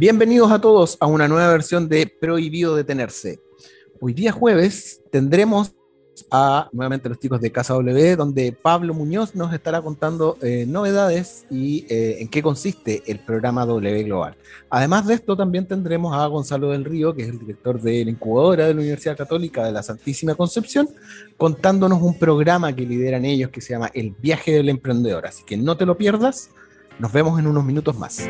Bienvenidos a todos a una nueva versión de Prohibido Detenerse. Hoy día jueves tendremos a nuevamente los chicos de Casa W, donde Pablo Muñoz nos estará contando eh, novedades y eh, en qué consiste el programa W Global. Además de esto, también tendremos a Gonzalo del Río, que es el director de la incubadora de la Universidad Católica de la Santísima Concepción, contándonos un programa que lideran ellos que se llama El viaje del emprendedor. Así que no te lo pierdas. Nos vemos en unos minutos más.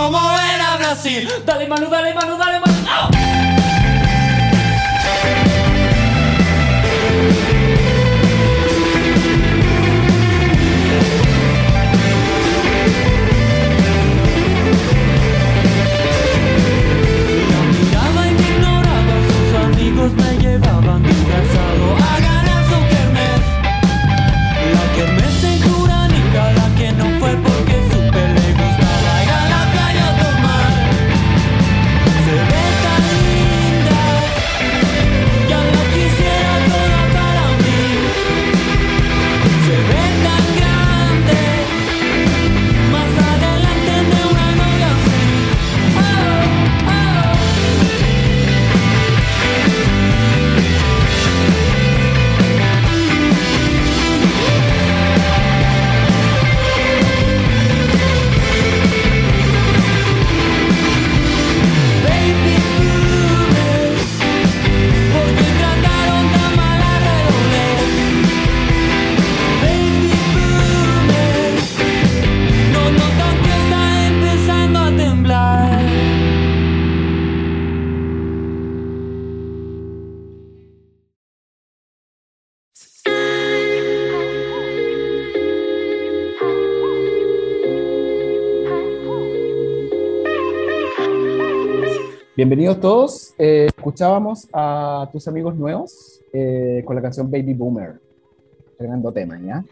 como era Brasil. Dale, Manu, dale, Manu, dale, Manu. ¡Oh! Bienvenidos todos. Eh, escuchábamos a tus amigos nuevos eh, con la canción Baby Boomer. Tremendo tema, ¿ya?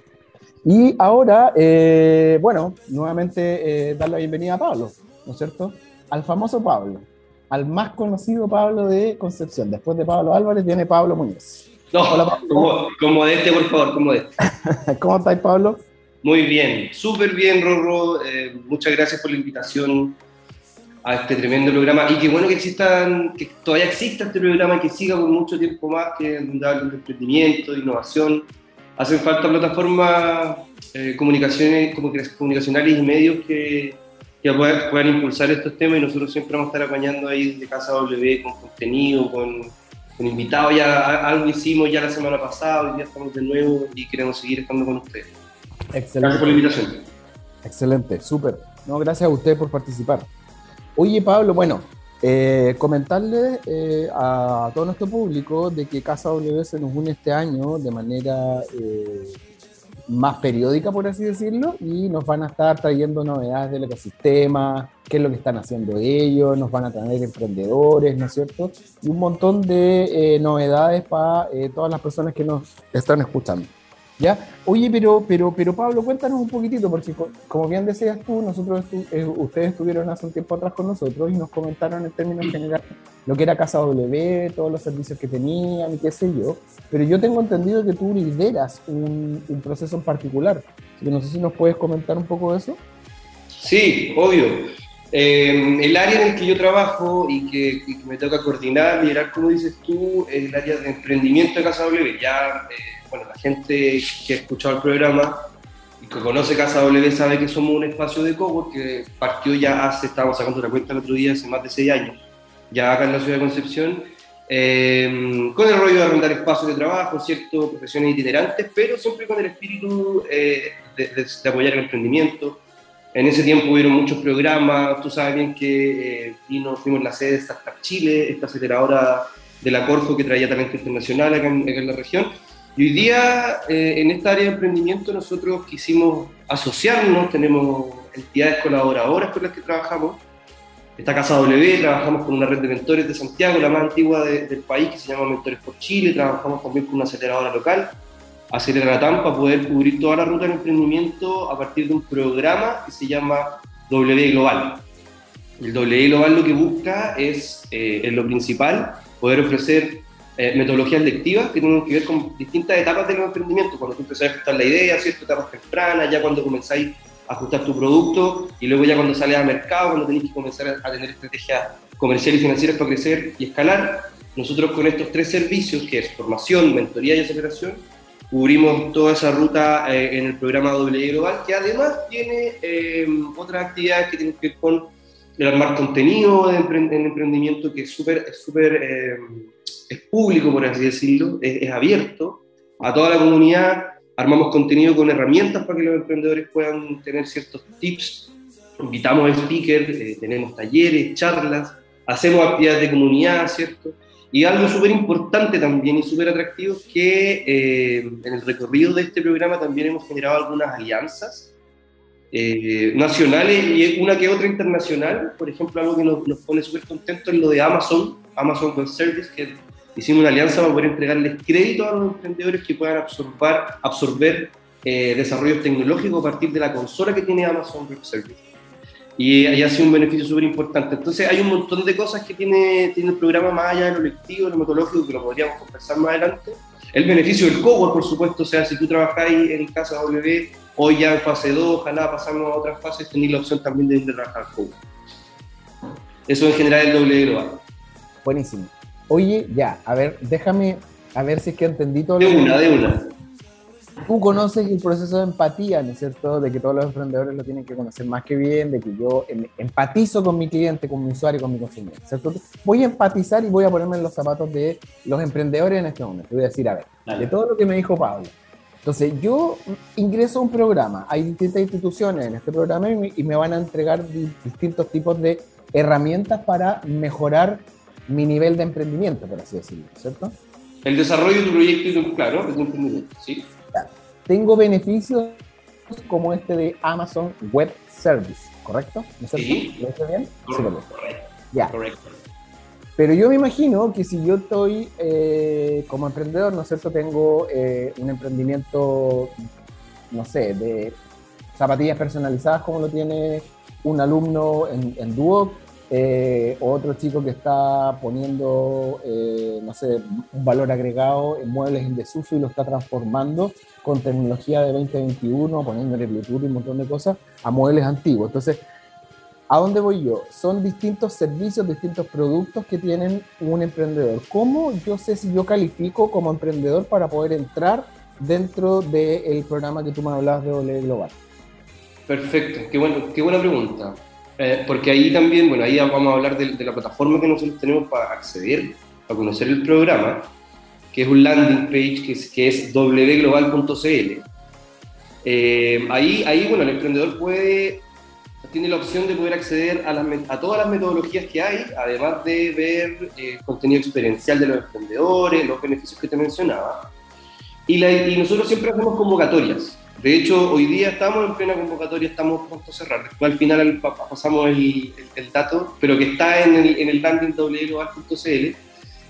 Y ahora, eh, bueno, nuevamente dar la bienvenida a Pablo, ¿no es cierto? Al famoso Pablo, al más conocido Pablo de Concepción. Después de Pablo Álvarez viene Pablo Muñoz. No, Hola, Pablo. Como, como de este, por favor, como de este. ¿Cómo estáis, Pablo? Muy bien, súper bien, Rorro. muchas gracias por la invitación a este tremendo programa y qué bueno que existan, que todavía exista este programa y que siga por mucho tiempo más, que habla de emprendimiento, de innovación. Hacen falta plataformas eh, comunicaciones, como comunicacionales y medios que, que puedan, impulsar estos temas y nosotros siempre vamos a estar apañando ahí desde Casa W con contenido, con, con invitados. Ya algo hicimos ya la semana pasada, hoy día estamos de nuevo y queremos seguir estando con ustedes. Excelente. Gracias por la invitación. Excelente, súper. No, gracias a usted por participar. Oye, Pablo, bueno, eh, comentarle eh, a todo nuestro público de que Casa W se nos une este año de manera eh, más periódica, por así decirlo, y nos van a estar trayendo novedades del ecosistema, qué es lo que están haciendo ellos, nos van a traer emprendedores, ¿no es cierto? Y un montón de eh, novedades para todas las personas que nos están escuchando. ¿Ya? Oye, pero, pero, pero Pablo, cuéntanos un poquitito, porque como bien decías tú, nosotros eh, ustedes estuvieron hace un tiempo atrás con nosotros y nos comentaron en términos generales lo que era Casa W, todos los servicios que tenían y qué sé yo. Pero yo tengo entendido que tú lideras un, un proceso en particular. Así que no sé si nos puedes comentar un poco de eso. Sí, obvio. Eh, el área en el que yo trabajo y que, me toca coordinar, liderar, como dices tú, es el área de emprendimiento de Casa W. Ya, eh, bueno, la gente que ha escuchado el programa y que conoce Casa W sabe que somos un espacio de cowork que partió ya hace, estábamos sacando la cuenta el otro día, hace más de seis años ya acá en la ciudad de Concepción, eh, con el rollo de arrendar espacios de trabajo, ¿cierto? Profesiones itinerantes, pero siempre con el espíritu eh, de, apoyar el emprendimiento. En ese tiempo hubieron muchos programas, tú sabes bien que eh, vino, fuimos la sede de Startup Chile, esta aceleradora de la Corfo que traía talento internacional acá en, acá en la región. Y hoy día, en esta área de emprendimiento, nosotros quisimos asociarnos, tenemos entidades colaboradoras con las que trabajamos, Está Casa W, trabajamos con una red de mentores de Santiago, la más antigua del país, que se llama Mentores por Chile, trabajamos también con una aceleradora local, Acelera TAM, para poder cubrir toda la ruta del emprendimiento a partir de un programa que se llama W Global. El W Global lo que busca es, eh, en lo principal, poder ofrecer eh, metodologías lectivas que tienen que ver con distintas etapas del emprendimiento, cuando tú empezás a gestar la idea, ciertas etapas tempranas, ya cuando comenzáis ajustar tu producto y luego ya cuando sales al mercado, cuando tenés que comenzar a tener estrategias comerciales y financieras para crecer y escalar, nosotros con estos tres servicios, que es formación, mentoría y aceleración, cubrimos toda esa ruta eh, en el programa W Global, que además tiene eh, otras actividades que tienen que ver con el armar contenido en, emprendimiento que es súper es, super, eh, es público, por así decirlo, es abierto a toda la comunidad armamos contenido con herramientas para que los emprendedores puedan tener ciertos tips, invitamos speakers, eh, tenemos talleres, charlas, hacemos actividades de comunidad, ¿cierto? Y algo súper importante también y súper atractivo es que eh, en el recorrido de este programa también hemos generado algunas alianzas eh, nacionales y una que otra internacional. Por ejemplo, algo que nos, nos pone súper contentos es lo de Amazon, Amazon Web Service, que hicimos una alianza para poder entregarles crédito a los emprendedores que puedan absorber, absorber eh, desarrollos tecnológicos a partir de la consola que tiene Amazon Web Service. Y ahí ha sido un beneficio súper importante. Entonces hay un montón de cosas que tiene, tiene el programa más allá de lo lectivo, de lo metodológico, que lo podríamos conversar más adelante. El beneficio del cowork, por supuesto, o sea, si tú trabajáis en Casa W, hoy ya en fase 2, ojalá pasamos a otras fases, tenéis la opción también de a trabajar cowork. Eso en general es el doble global. Buenísimo. Oye, ya, a ver, déjame, a ver si es que entendí todo. De una, de una. Tú conoces el proceso de empatía, ¿no es cierto? De que todos los emprendedores lo tienen que conocer más que bien, de que yo em, empatizo con mi cliente, con mi usuario, con mi consumidor, ¿cierto? Voy a empatizar y voy a ponerme en los zapatos de los emprendedores en este momento. Voy a decir, a ver, de todo lo que me dijo Pablo. Entonces, yo ingreso a un programa, hay distintas instituciones en este programa y me van a entregar distintos tipos de herramientas para mejorar mi nivel de emprendimiento, por así decirlo, ¿cierto? El desarrollo de tu proyecto y tu, claro, de tu emprendimiento, sí. Tengo beneficios como este de Amazon Web Service, ¿correcto? ¿No sí. ¿Lo hice bien? Correcto. Sí, correcto. Ya. Correcto. Pero yo me imagino que si yo estoy eh, como emprendedor, ¿no es cierto? Tengo eh, un emprendimiento, no sé, de zapatillas personalizadas como lo tiene un alumno en, en Duoc, eh, otro chico que está poniendo, eh, no sé, un valor agregado en muebles en desuso y lo está transformando con tecnología de 2021, poniéndole Bluetooth y un montón de cosas a muebles antiguos. Entonces, ¿a dónde voy yo? Son distintos servicios, distintos productos que tienen un emprendedor. ¿Cómo yo sé si yo califico como emprendedor para poder entrar dentro del programa que tú me hablabas de OLE Global? Perfecto, qué, bueno, qué buena pregunta. Eh, porque ahí también, bueno, ahí vamos a hablar de, la plataforma que nosotros tenemos para acceder, a conocer el programa, que es un landing page que es, que es wglobal.cl. Eh, ahí, ahí, bueno, el emprendedor puede, tiene la opción de poder acceder a, a todas las metodologías que hay, además de ver eh, contenido experiencial de los emprendedores, los beneficios que te mencionaba. Y, y nosotros siempre hacemos convocatorias De hecho, hoy día estamos en plena convocatoria, estamos pronto a cerrar. Después al final pasamos el, dato, pero que está en el, en el landing www.global.cl.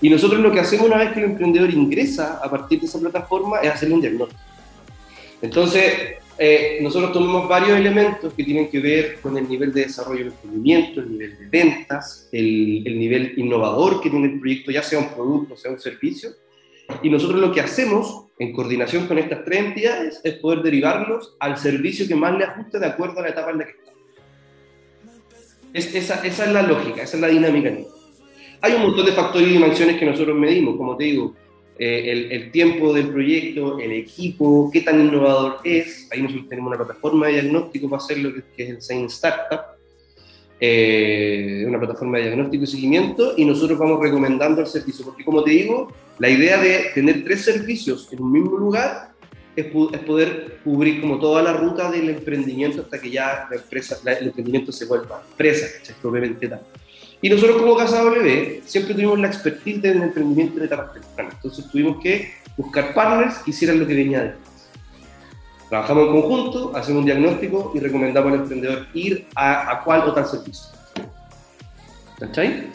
Y nosotros lo que hacemos una vez que el emprendedor ingresa a partir de esa plataforma es hacerle un diagnóstico. Entonces, eh, nosotros tomamos varios elementos que tienen que ver con el nivel de desarrollo del emprendimiento, el nivel de ventas, el, el nivel innovador que tiene el proyecto, ya sea un producto, sea un servicio, y nosotros lo que hacemos, en coordinación con estas tres entidades, es poder derivarlos al servicio que más le ajuste de acuerdo a la etapa en la que está. Es, esa, esa, es la lógica, esa es la dinámica. Hay un montón de factores y dimensiones que nosotros medimos, como te digo, eh, el, el, tiempo del proyecto, el equipo, qué tan innovador es. Ahí nosotros tenemos una plataforma de diagnóstico para hacerlo, que, que es el Sein Startup, eh, una plataforma de diagnóstico y seguimiento, y nosotros vamos recomendando el servicio, porque como te digo, la idea de tener tres servicios en un mismo lugar es, poder cubrir como toda la ruta del emprendimiento hasta que ya la empresa, el emprendimiento se vuelva empresa, es propiamente tal. Y nosotros como Casa W siempre tuvimos la expertise del emprendimiento de etapas tempranas, entonces tuvimos que buscar partners que hicieran lo que venía de Trabajamos en conjunto, hacemos un diagnóstico y recomendamos al emprendedor ir a, a cuál o tal servicio. ¿Cachai?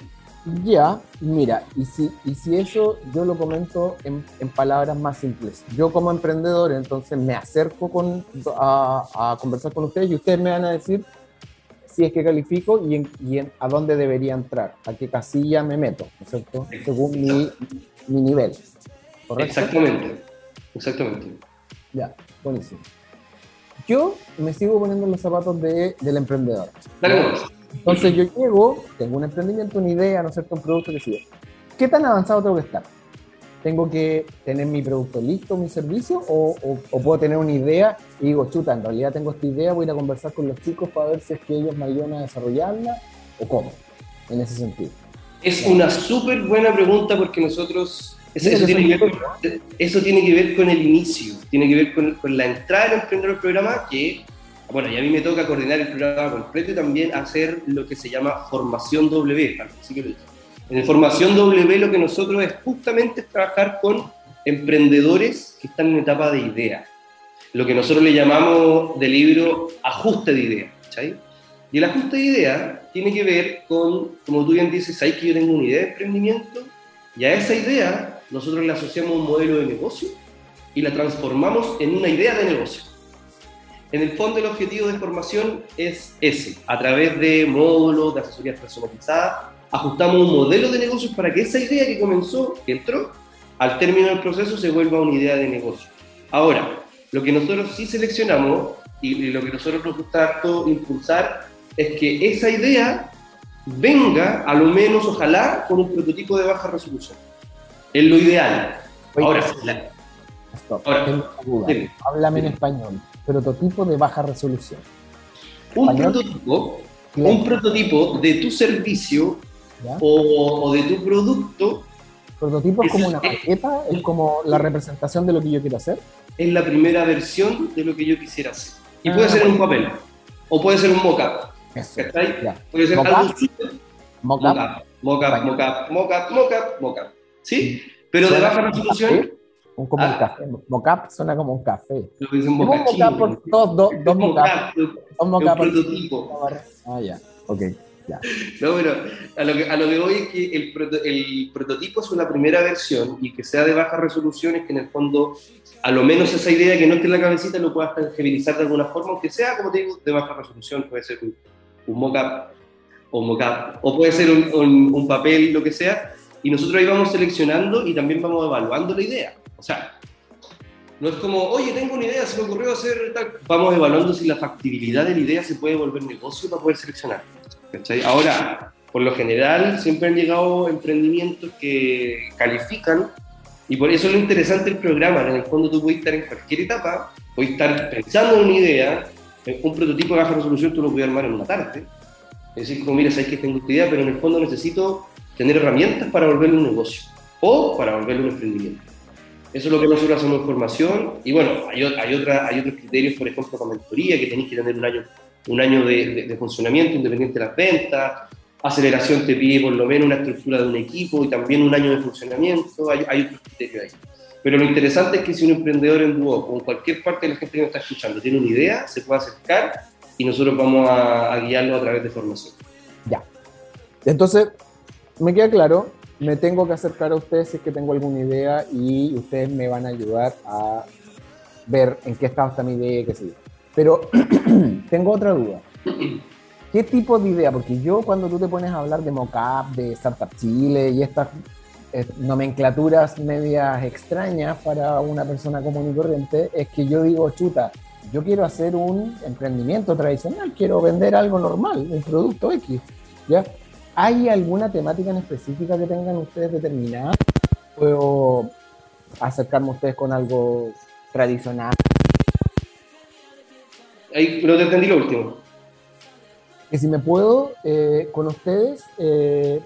Ya, mira, y si, y si eso yo lo comento en, en, palabras más simples. Yo como emprendedor, entonces me acerco con, a, a, conversar con ustedes y ustedes me van a decir si es que califico y, en, y en, a dónde debería entrar, a qué casilla me meto, ¿no es cierto? Según mi, mi nivel. ¿correcto? Exactamente, exactamente. Ya, buenísimo. Yo me sigo poniendo los zapatos de, del emprendedor. Dale, Entonces yo llego, tengo un emprendimiento, una idea, ¿no es cierto? Un producto que sigue. ¿Qué tan avanzado tengo que estar? ¿Tengo que tener mi producto listo, mi servicio? O, o, o, puedo tener una idea y digo, chuta, en realidad tengo esta idea, voy a ir a conversar con los chicos para ver si es que ellos me ayudan a desarrollarla o cómo, en ese sentido? Es una súper buena pregunta porque nosotros eso, eso, tiene que ver, eso, tiene que ver, con el inicio, tiene que ver con, con la entrada del emprendedor al programa, que, bueno, y a mí me toca coordinar el programa completo y también hacer lo que se llama formación W. Así que en el formación W lo que nosotros es justamente trabajar con emprendedores que están en etapa de idea. Lo que nosotros le llamamos del libro ajuste de idea. ¿cachai? Y el ajuste de idea tiene que ver con, como tú bien dices, hay que yo tengo una idea de emprendimiento y a esa idea nosotros le asociamos un modelo de negocio y la transformamos en una idea de negocio. En el fondo el objetivo de formación es ese, a través de módulos, de asesorías personalizadas, ajustamos un modelo de negocio para que esa idea que comenzó, que entró, al término del proceso se vuelva una idea de negocio. Ahora, lo que nosotros sí seleccionamos y, lo que nosotros nos gusta impulsar es que esa idea venga, a lo menos, ojalá, con un prototipo de baja resolución. Es lo ideal. ahora, la... ahora háblame en español. Prototipo de baja resolución. Un prototipo, un prototipo de tu servicio o, o, de tu producto. ¿Prototipo es como una maqueta? ¿Es como la representación de lo que yo quiero hacer? Es la primera versión de lo que yo quisiera hacer. Y puede ah, ser un papel, o puede ser un mock-up. Puede ser algo. Mock-up. Mock-up, mock-up, mock-up, mock-up, mock-up. ¿Sí? Pero de baja resolución. Un, como un ah. café. Mocap suena como un café. Lo que un mocap. Dos, dos, dos mocap. Dos mocap. Un prototipo. Ah, ya. Ok. Ya. No, pero a lo, que, a lo que voy es que el, el, prototipo es una primera versión y que sea de baja resolución es que en el fondo, a lo menos esa idea que no esté en la cabecita lo puedas tangibilizar de alguna forma, aunque sea, como te digo, de baja resolución, puede ser un, un mockup o mockup, o puede ser un, un, un papel, lo que sea, y nosotros ahí vamos seleccionando y también vamos evaluando la idea. O sea, no es como, oye, tengo una idea, se me ocurrió hacer tal. Vamos evaluando si la factibilidad de la idea se puede volver negocio para poder seleccionar. ¿cachai? Ahora, por lo general, siempre han llegado emprendimientos que califican y por eso es lo interesante del programa. En el fondo tú puedes estar en cualquier etapa, puedes estar pensando en una idea, un prototipo de baja resolución tú lo puedes armar en una tarde. Es decir, como, mira, sabes que tengo esta idea, pero en el fondo necesito tener herramientas para volverlo un negocio o para volverlo un emprendimiento. Eso es lo que nosotros hacemos en formación. Y bueno, hay, otra, hay otros criterios, por ejemplo, con mentoría, que tenéis que tener un año, un año de, funcionamiento independiente de las ventas. Aceleración te pide por lo menos una estructura de un equipo y también un año de funcionamiento. Hay, otros criterios ahí. Pero lo interesante es que si un emprendedor en Duoc o en cualquier parte de la gente que nos está escuchando tiene una idea, se puede acercar y nosotros vamos a guiarlo a través de formación. Ya. Entonces, me queda claro, me tengo que acercar a ustedes si es que tengo alguna idea y ustedes me van a ayudar a ver en qué estado está mi idea qué sé yo. Pero tengo otra duda. ¿Qué tipo de idea? Porque yo cuando tú te pones a hablar de mocap, de Startup Chile y estas eh, nomenclaturas medias extrañas para una persona común y corriente, es que yo digo, chuta, yo quiero hacer un emprendimiento tradicional, quiero vender algo normal, un producto X, ¿ya? ¿Hay alguna temática en específica que tengan ustedes determinada? ¿Puedo acercarme a ustedes con algo tradicional? Ahí no te entendí lo último. Que si me puedo, eh, con ustedes, eh,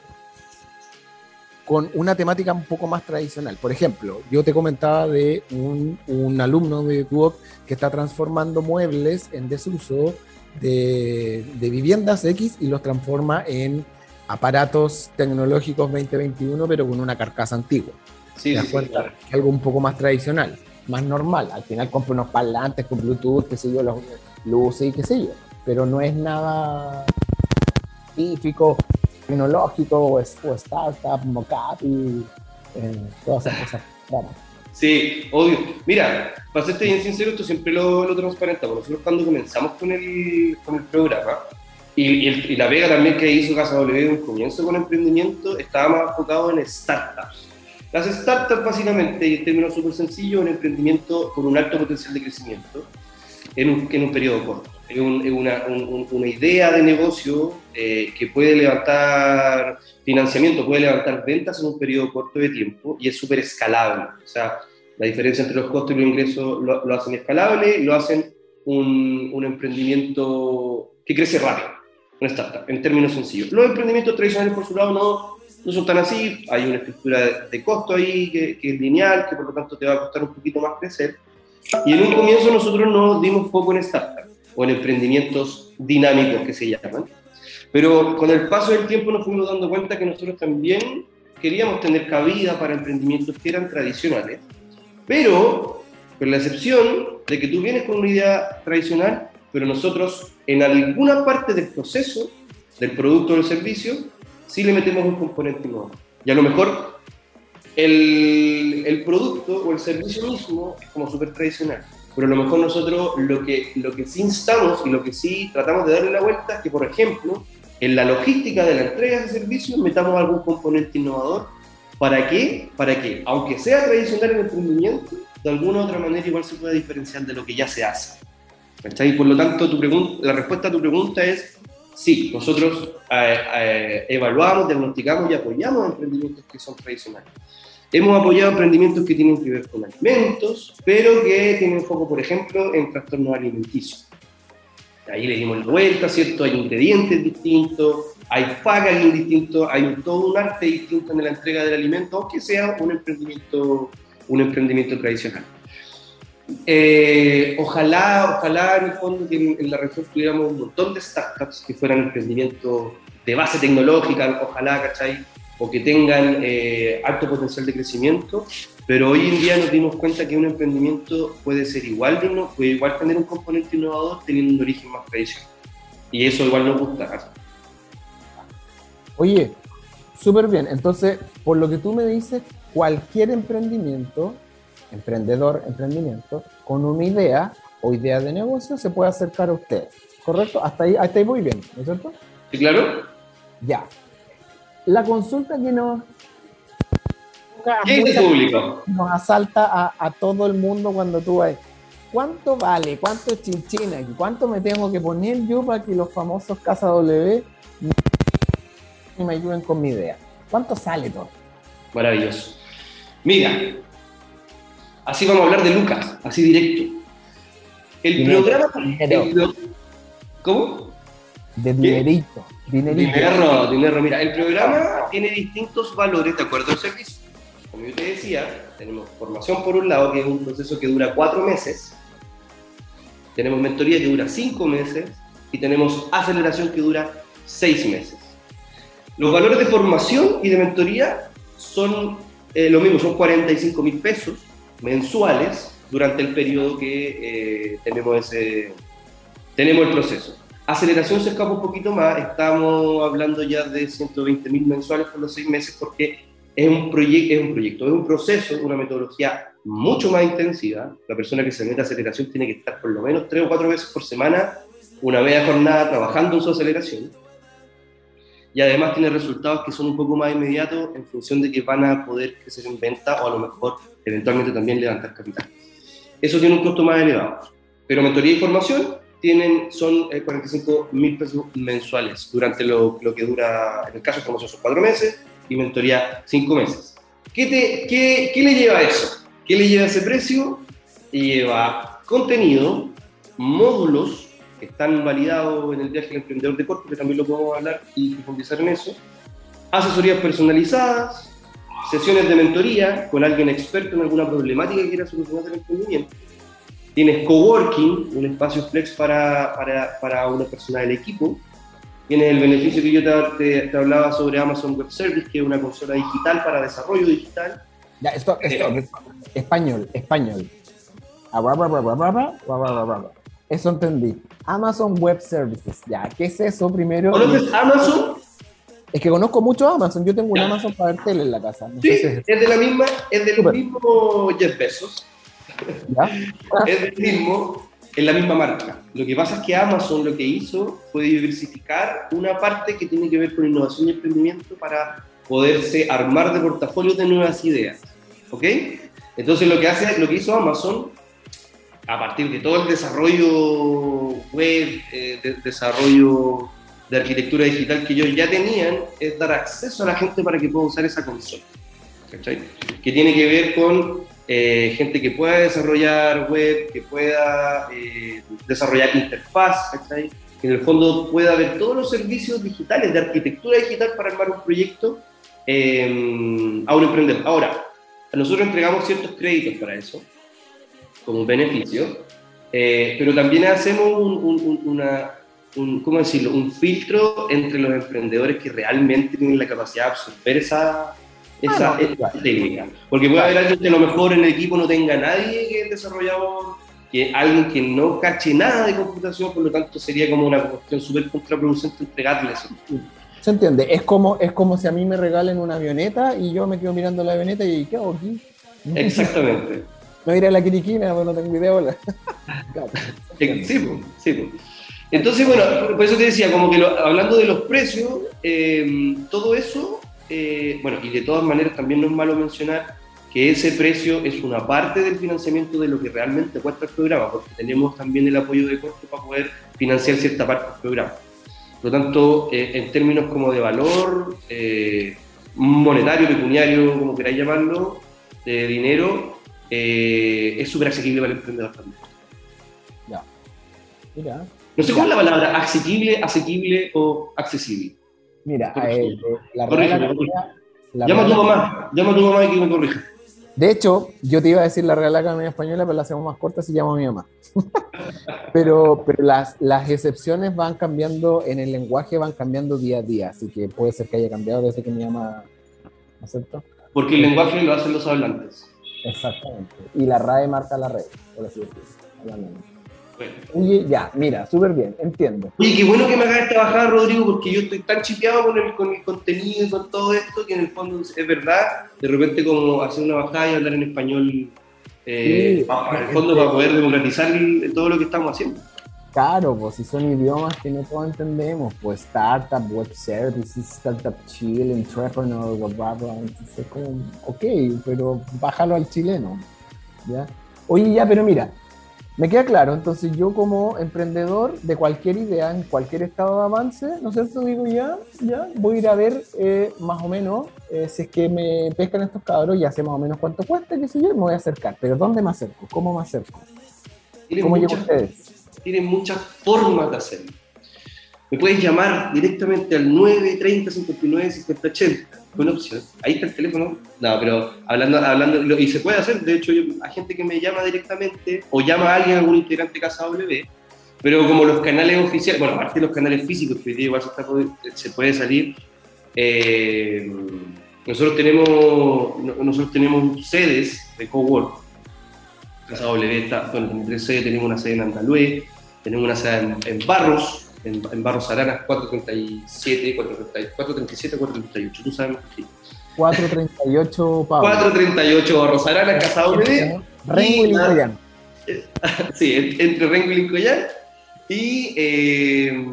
con una temática un poco más tradicional. Por ejemplo, yo te comentaba de un, un alumno de Duoc que está transformando muebles en desuso de, de viviendas X y los transforma en aparatos tecnológicos 2021, pero con una carcasa antigua. Sí, ¿Te das sí, sí, cuenta? claro. Algo un poco más tradicional, más normal. Al final compro unos parlantes con Bluetooth, qué sé yo, los luces y qué sé yo. Pero no es nada científico, tecnológico o, es- o startup, mocap y eh, todas esas cosas. raras. Sí, obvio. Mira, para serte bien sincero, esto siempre lo, lo transparentamos. Nosotros cuando comenzamos con el, con el programa, y, y y la pega también que hizo Casa W en un comienzo con emprendimiento, estaba más enfocado en startups. Las startups básicamente, y en términos súper sencillos, un emprendimiento con un alto potencial de crecimiento en un, en un periodo corto. Es, un- una, un- un- una idea de negocio eh, que puede levantar financiamiento, puede levantar ventas en un periodo corto de tiempo y es súper escalable. O sea, la diferencia entre los costos y los ingresos lo, lo hacen escalable, lo hacen un emprendimiento que crece rápido, una startup, en términos sencillos. Los emprendimientos tradicionales, por su lado, no, no son tan así. Hay una estructura de, de costo ahí que, que es lineal, que por lo tanto te va a costar un poquito más crecer. Y en un comienzo nosotros nos dimos poco en startup o en emprendimientos dinámicos que se llaman. Pero con el paso del tiempo nos fuimos dando cuenta que nosotros también queríamos tener cabida para emprendimientos que eran tradicionales, pero con la excepción de que tú vienes con una idea tradicional, pero nosotros en alguna parte del proceso, del producto o del servicio, sí le metemos un componente nuevo. Y a lo mejor el, el producto o el servicio mismo es como súper tradicional, pero a lo mejor nosotros lo que, lo que sí instamos y lo que sí tratamos de darle la vuelta es que, por ejemplo, en la logística de la entrega de servicios metamos algún componente innovador. ¿Para qué? Para que, aunque sea tradicional el emprendimiento, de alguna u otra manera igual se pueda diferenciar de lo que ya se hace. ¿Cachai? Por lo tanto, tu la respuesta a tu pregunta es sí, nosotros eh, eh, evaluamos, diagnosticamos y apoyamos emprendimientos que son tradicionales. Hemos apoyado emprendimientos que tienen que ver con alimentos, pero que tienen foco, por ejemplo, en trastornos alimenticios. Ahí le dimos la vuelta, ¿cierto? Hay ingredientes distintos, hay packaging distinto, hay todo un arte distinto en la entrega del alimento, aunque sea un emprendimiento, un emprendimiento tradicional. Eh, ojalá, ojalá en el fondo que en, en la región tuviéramos un montón de startups que fueran emprendimientos de base tecnológica, ojalá, ¿cachai? O que tengan eh, alto potencial de crecimiento, pero hoy en día nos dimos cuenta que un emprendimiento puede ser igual de inno- puede igual tener un componente innovador teniendo un origen más tradicional. Y eso igual nos gusta. Oye, súper bien. Entonces, por lo que tú me dices, cualquier emprendimiento, emprendedor, emprendimiento, con una idea o idea de negocio se puede acercar a ustedes. ¿Correcto? Hasta ahí, hasta ahí muy bien, ¿no es cierto? ¿Sí, claro? Ya. La consulta que nos, a ¿Qué es muchas- el público? nos asalta a, a todo el mundo cuando tú vas. ¿Cuánto vale? ¿Cuánto es chinchina? ¿Cuánto me tengo que poner yo para que los famosos Casa W me ayuden con mi idea? ¿Cuánto sale todo? Maravilloso. Mira, así vamos a hablar de Lucas, así directo. El Dinero, programa. dinero. el pro- ¿Cómo? De dinerito. Dinerito. Dinero, dinero. Mira, el programa tiene distintos valores de acuerdo al servicio. Como yo te decía, tenemos formación por un lado, que es un proceso que dura cuatro meses. Tenemos mentoría que dura cinco meses. Y tenemos aceleración que dura seis meses. Los valores de formación y de mentoría son eh, lo mismo, son 45 mil pesos mensuales durante el periodo que eh, tenemos, ese, tenemos el proceso. Aceleración se escapa un poquito más, estamos hablando ya de 120 mil mensuales por los seis meses porque es un, es un proyecto, es un proceso, una metodología mucho más intensiva. La persona que se mete a aceleración tiene que estar por lo menos tres o cuatro veces por semana, una media jornada trabajando en su aceleración. Y además tiene resultados que son un poco más inmediatos en función de que van a poder crecer en venta o a lo mejor eventualmente también levantar capital. Eso tiene un costo más elevado. Pero mentoría y formación tienen, son 45 eh, mil pesos mensuales durante lo, lo, que dura, en el caso de formación son cuatro meses y mentoría cinco meses. ¿Qué, te, qué, ¿Qué le lleva a eso? ¿Qué le lleva a ese precio? Lleva contenido, módulos que están validados en el viaje del emprendedor de corto, que también lo podemos hablar y profundizar en eso, asesorías personalizadas, sesiones de mentoría con alguien experto en alguna problemática que quiera solucionar el emprendimiento. Tienes coworking, un espacio flex para, para, para una persona del equipo. Tienes el beneficio que yo te, te, hablaba sobre Amazon Web Service, que es una consola digital para desarrollo digital. Ya, esto, esto, eh, español, español. Eso entendí. Amazon Web Services. Ya, ¿qué es eso primero? ¿Conoces Amazon? Es que conozco mucho Amazon. Yo tengo un Amazon para ver tele en la casa. sí, es, de la misma, es del mismo Jeff Bezos. ¿Ya? es del mismo, es la misma marca. Lo que pasa es que Amazon lo que hizo fue diversificar una parte que tiene que ver con innovación y emprendimiento para poderse armar de portafolios de nuevas ideas. ¿Ok? Entonces lo que, hace, lo que hizo Amazon, a partir de todo el desarrollo web, eh, desarrollo de arquitectura digital que ellos ya tenían es dar acceso a la gente para que pueda usar esa consola. ¿cachai? Que tiene que ver con eh, gente que pueda desarrollar web, que pueda eh, desarrollar interfaz, ¿cachai? que en el fondo pueda ver todos los servicios digitales de arquitectura digital para armar un proyecto eh, a un emprendedor. Ahora, nosotros entregamos ciertos créditos para eso, como beneficio, pero también hacemos un, una, un, ¿cómo decirlo? un filtro entre los emprendedores que realmente tienen la capacidad de absorber esa, esa, ah, técnica. Porque puede haber alguien que a lo mejor en el equipo no tenga nadie que es desarrollador, que alguien que no cache nada de computación, por lo tanto sería como una cuestión súper contraproducente entregarle eso. ¿Se entiende? Es como, es como si a mí me regalen una avioneta y yo me quedo mirando la avioneta y ¿qué hago aquí? Exactamente. No iré a la quiriquina, pues no tengo idea. Sí, sí. Entonces, bueno, por eso te decía, como que hablando de los precios, eh, todo eso, eh, bueno, y de todas maneras también no es malo mencionar que ese precio es una parte del financiamiento de lo que realmente cuesta el programa, porque tenemos también el apoyo de costo para poder financiar cierta parte del programa. Por lo tanto, eh, en términos como de valor monetario, pecuniario, como queráis llamarlo, de dinero, es súper asequible para el emprendedor también. Ya. Mira, no sé cuál es la palabra, asequible, asequible o accesible. Mira, eh, la Real Llama a tu mamá, llama a tu mamá y que me corrija. De hecho, yo te iba a decir la Real Academia Española, pero la hacemos más corta si llamo a mi mamá. pero pero las, las excepciones van cambiando en el lenguaje, van cambiando día a día, así que puede ser que haya cambiado desde que mi mamá aceptó. Porque el lenguaje lo hacen los hablantes. Exactamente. Y la RAE marca la red, por así decirlo. Oye, ya, mira, súper bien, entiendo. Oye, qué bueno que me hagas esta bajada, Rodrigo, porque yo estoy tan chipeado con el, con el contenido y con todo esto que en el fondo es verdad, de repente como hacer una bajada y hablar en español, eh, en el fondo para poder democratizar todo lo que estamos haciendo. Claro, pues si son idiomas que no todos entendemos, pues startup, web services, startup chill, entrepreneur, bla, bla, Entonces, como, ok, pero bájalo al chileno, ¿ya? Oye, ya, pero mira, me queda claro, entonces yo como emprendedor de cualquier idea, en cualquier estado de avance, ¿no es cierto? Digo, ya, ya, voy a ir a ver eh, más o menos eh, si es que me pescan estos cabros, ya sé más o menos cuánto cuesta, qué sé yo, me voy a acercar. Pero ¿dónde me acerco? ¿Cómo me acerco? ¿Cómo llego ustedes? Tienen muchas formas de hacerlo. Me puedes llamar directamente al 930 59 50 80 buena opción. Ahí está el teléfono. No, pero hablando, hablando, y se puede hacer, de hecho, hay gente que me llama directamente o llama a alguien, algún integrante de Casa W, pero como los canales oficiales, bueno, aparte de los canales físicos, que igual se, puede salir, eh, nosotros tenemos nosotros tenemos sedes de cowork Casa W está, bueno, en 13 tenemos una sede en Andalue, tenemos una sede en Barros, en, en, Barros Aranas 437, 437, 438. Tú sabes más que 438 Pablo. 438 Barros Aranas, Casa W. Rengo y. Sí, entre Rengo y Lincoyán. Y eh,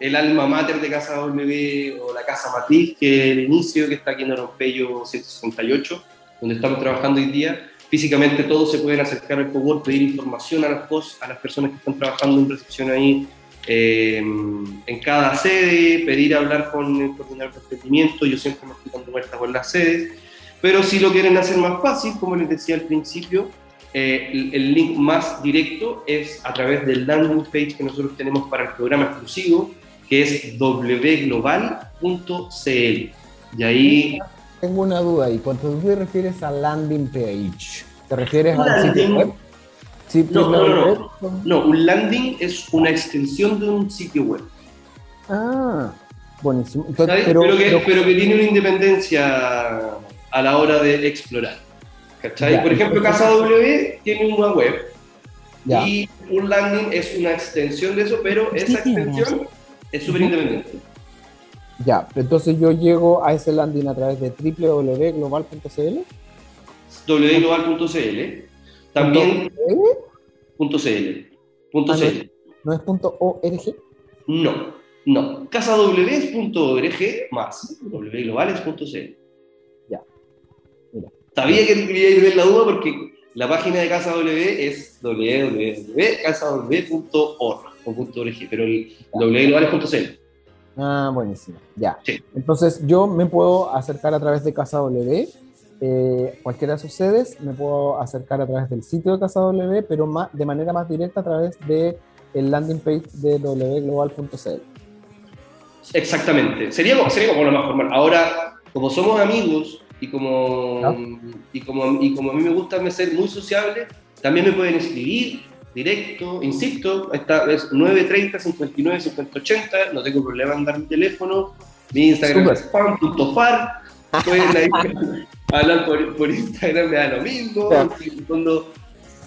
el alma mater de Casa W o la Casa Matriz, que es el inicio, que está aquí en Orompeyo 168, donde estamos trabajando hoy día. Físicamente todos se pueden acercar al cowork, pedir información a las, a las personas que están trabajando en recepción ahí, eh, en cada sede, pedir hablar con el coordinador de emprendimiento, yo siempre me estoy dando vueltas por las sedes, pero si lo quieren hacer más fácil, como les decía al principio, eh, el, el, link más directo es a través del landing page que nosotros tenemos para el programa exclusivo, que es wglobal.cl. Y ahí... Tengo una duda ahí, cuando tú te refieres a landing page, ¿te refieres a sitio web? No, no, no, no, un landing es una extensión de un sitio web. Ah, buenísimo. Entonces, pero, pero, que, pero, pero, que, tiene una independencia a la hora de explorar. ¿Cachai? Ya, Por ejemplo, Casa W tiene una web ya. y un landing es una extensión de eso, pero esa extensión es súper independiente. Ya, entonces yo llego a ese landing a través de www.global.cl. www.global.cl también punto .cl. Punto Ah, .cl. ¿No es punto .org? No, no. Casa W es punto .org más wglobales.cl. Ya. Mira. Sabía que ir ver la duda porque la página de Casa W es www.casaw.org o .org, pero el wglobales.cl. Ah, buenísimo. Ya. Sí. Entonces yo me puedo acercar a través de Casa W. Eh, cualquiera de sus sedes, me puedo acercar a través del sitio de Casa W, pero más, de manera más directa a través del el landing page de wglobal.cl. Exactamente. Sería, sería como lo más formal. Ahora, como somos amigos y como, ¿No? y como, y como a mí me gusta ser muy sociable, también me pueden escribir directo, insisto, está, es 930 59 50 80, no tengo problema en dar mi teléfono, mi Instagram es fan.far, pueden ahí hablar por, por Instagram, me da lo mismo, Ya. en el fondo,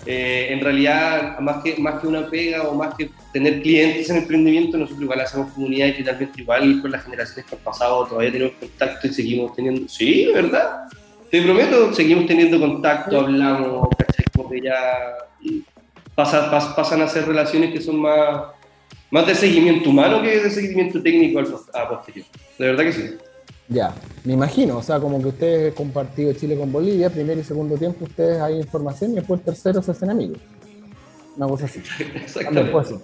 eh, en realidad, más que, más que una pega o más que tener clientes en emprendimiento, nosotros igual hacemos comunidad y finalmente igual con las generaciones que han pasado todavía tenemos contacto y seguimos teniendo, sí, ¿verdad? Te prometo, seguimos teniendo contacto, hablamos, ¿cachai? Como que ya pasa- pas- pasan a ser relaciones que son más, más de seguimiento humano que de seguimiento técnico a posterior. De verdad que sí. Ya, me imagino, o sea, como que ustedes compartido Chile con Bolivia, primer y segundo tiempo ustedes hay información y después el tercero se hacen amigos. Una cosa así. Exactamente. ser.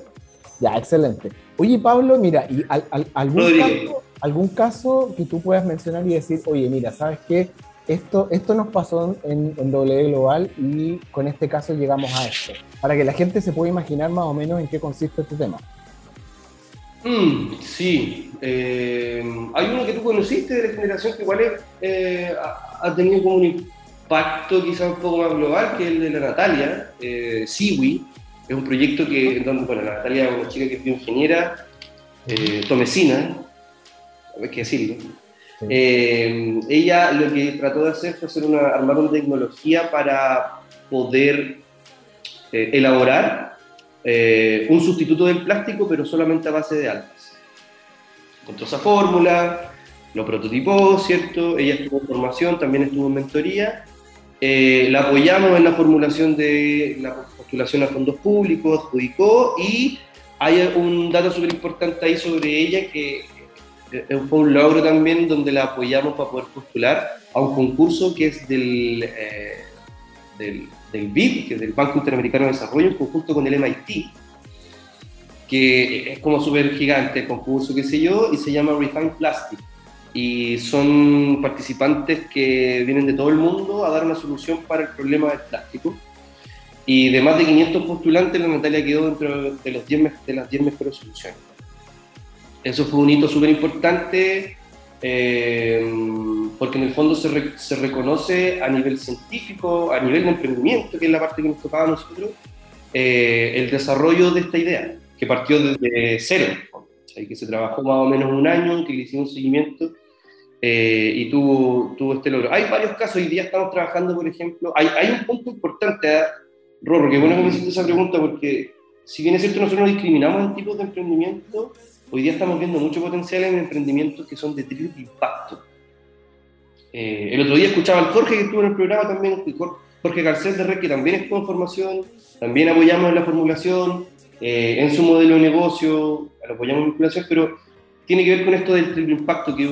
Ya, excelente. Oye, Pablo, mira, ¿y al- al- algún, caso, algún caso que tú puedas mencionar y decir, oye, mira, ¿sabes qué? Esto, esto nos pasó en, en W Global y con este caso llegamos a esto. Para que la gente se pueda imaginar más o menos en qué consiste este tema. Mm, sí, eh, hay uno que tú conociste de la generación que igual es, eh, ha, tenido como un impacto quizá un poco más global, que es el de la Natalia, eh, Siwi, es un proyecto que, en donde, bueno, la Natalia es una chica que es bioingeniera, eh, tomecina, hay que decirlo. Sí. Ella lo que trató de hacer fue hacer una, armar una tecnología para poder elaborar eh, un sustituto del plástico, pero solamente a base de algas. Encontró esa fórmula, lo prototipó, ¿cierto? Ella estuvo en formación, también estuvo en mentoría. Eh, la apoyamos en la formulación de la postulación a fondos públicos, adjudicó y hay un dato súper importante ahí sobre ella que eh, fue un logro también donde la apoyamos para poder postular a un concurso que es del, del, del BID, que es del Banco Interamericano de Desarrollo, en conjunto con el MIT, que es como súper gigante concurso, qué sé yo, y se llama Refine Plastic. Y son participantes que vienen de todo el mundo a dar una solución para el problema del plástico. Y de más de 500 postulantes, la Natalia quedó dentro de, los 10 me- de las 10 mejores soluciones. Eso fue un hito súper importante eh, porque en el fondo se, re- se reconoce a nivel científico, a nivel de emprendimiento, que es la parte que nos tocaba a nosotros, eh, el desarrollo de esta idea, que partió desde cero, ¿cachai? que se trabajó más o menos un año, que le hicimos un seguimiento eh, y tuvo, tuvo este logro. Hay varios casos, hoy día estamos trabajando, por ejemplo, hay, hay un punto importante, ¿ah? Rorro, qué bueno que me hiciste esa pregunta porque si bien es cierto nosotros no discriminamos en tipos de emprendimiento, hoy día estamos viendo mucho potencial en emprendimientos que son de triple impacto. Eh, el otro día escuchaba al Jorge que estuvo en el programa también, Jorge Garcés de Red, que también estuvo en formación, también apoyamos en la formulación, eh, en su modelo de negocio, apoyamos en la formulación, pero tiene que ver con esto del triple impacto, que es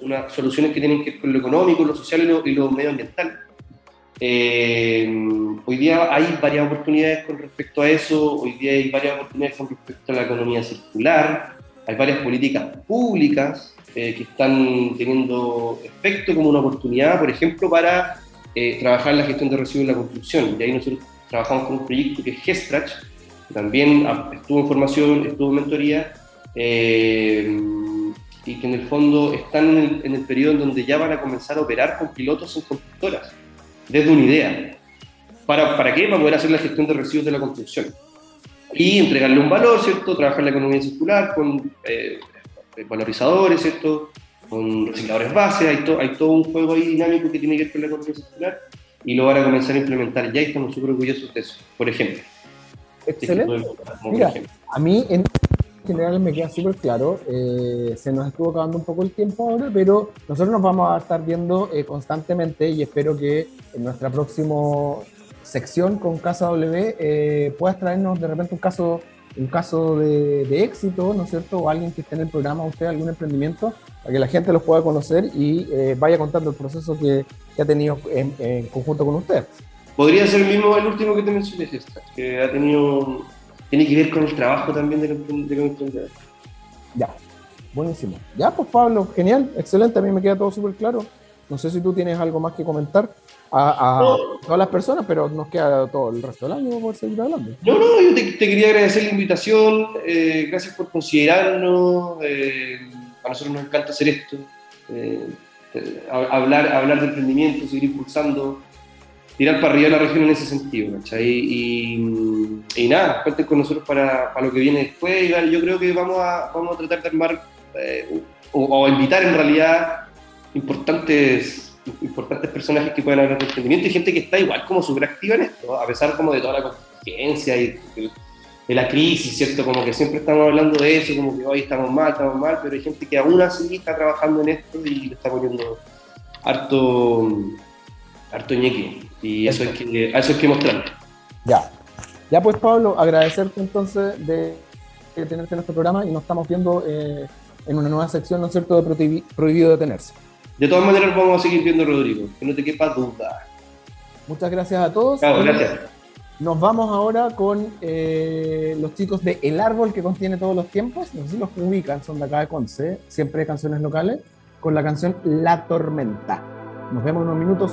unas soluciones que tienen que ver con lo económico, lo social y lo medioambiental. Eh, hoy día hay varias oportunidades con respecto a eso, hoy día hay varias oportunidades con respecto a la economía circular, hay varias políticas públicas eh, que están teniendo efecto como una oportunidad, por ejemplo, para eh, trabajar la gestión de residuos en la construcción. Y ahí nosotros trabajamos con un proyecto que es Gestrach, que también estuvo en formación, estuvo en mentoría, y que en el fondo están en el, en el periodo en donde ya van a comenzar a operar con pilotos en constructoras desde una idea. ¿Para, ¿Para qué? Para poder hacer la gestión de residuos de la construcción. Y entregarle un valor, ¿cierto? Trabajar la economía circular con eh, valorizadores, ¿cierto? Con recicladores base, hay, hay todo un juego ahí dinámico que tiene que ver con la economía circular y lo van a comenzar a implementar. Ya estamos súper orgullosos de eso, por ejemplo. Excelente. Mira, a mí en, general me queda súper claro. Eh, se nos estuvo acabando un poco el tiempo ahora, pero nosotros nos vamos a estar viendo eh, constantemente y espero que en nuestra próxima sección con Casa W eh, puedas traernos de repente un caso un caso de, éxito, ¿no es cierto? O alguien que esté en el programa, usted, algún emprendimiento, para que la gente los pueda conocer y vaya contando el proceso que, ha tenido en, conjunto con usted. Podría ser el mismo, el último que te mencioné, que ha tenido tiene que ver con el trabajo también de los, emprendedores. Ya, buenísimo. Ya, pues Pablo, genial, excelente, a mí me queda todo súper claro. No sé si tú tienes algo más que comentar a, todas las personas, pero nos queda todo el resto del año por seguir hablando. No, no, yo te, quería agradecer la invitación, eh, gracias por considerarnos, eh, a nosotros nos encanta hacer esto, eh, hablar, hablar de emprendimiento, seguir impulsando tirar para arriba la región en ese sentido, ¿cachai? Y, nada, cuenten con nosotros para, para, lo que viene después. Y yo creo que vamos a, vamos a tratar de armar eh, o, invitar en realidad importantes, importantes personajes que puedan hablar de emprendimiento y gente que está igual como súper activa en esto, a pesar como de toda la contingencia y de, la crisis, ¿cierto? Como que siempre estamos hablando de eso, como que hoy estamos mal, estamos mal, pero hay gente que aún así está trabajando en esto y le está poniendo harto, harto. Y eso es que, eso es que mostrar. Ya. Ya pues Pablo, agradecerte entonces de, tenerte en nuestro programa y nos estamos viendo eh, en una nueva sección, ¿no es cierto?, de prohibido detenerse. De todas maneras vamos a seguir viendo, Rodrigo, que no te quepa duda. Muchas gracias a todos. Claro, gracias. Nos vamos ahora con eh, los chicos de El Árbol que contiene todos los tiempos. No sé si los ubican, son de acá de Conce, siempre canciones locales, con la canción La Tormenta. Nos vemos en unos minutos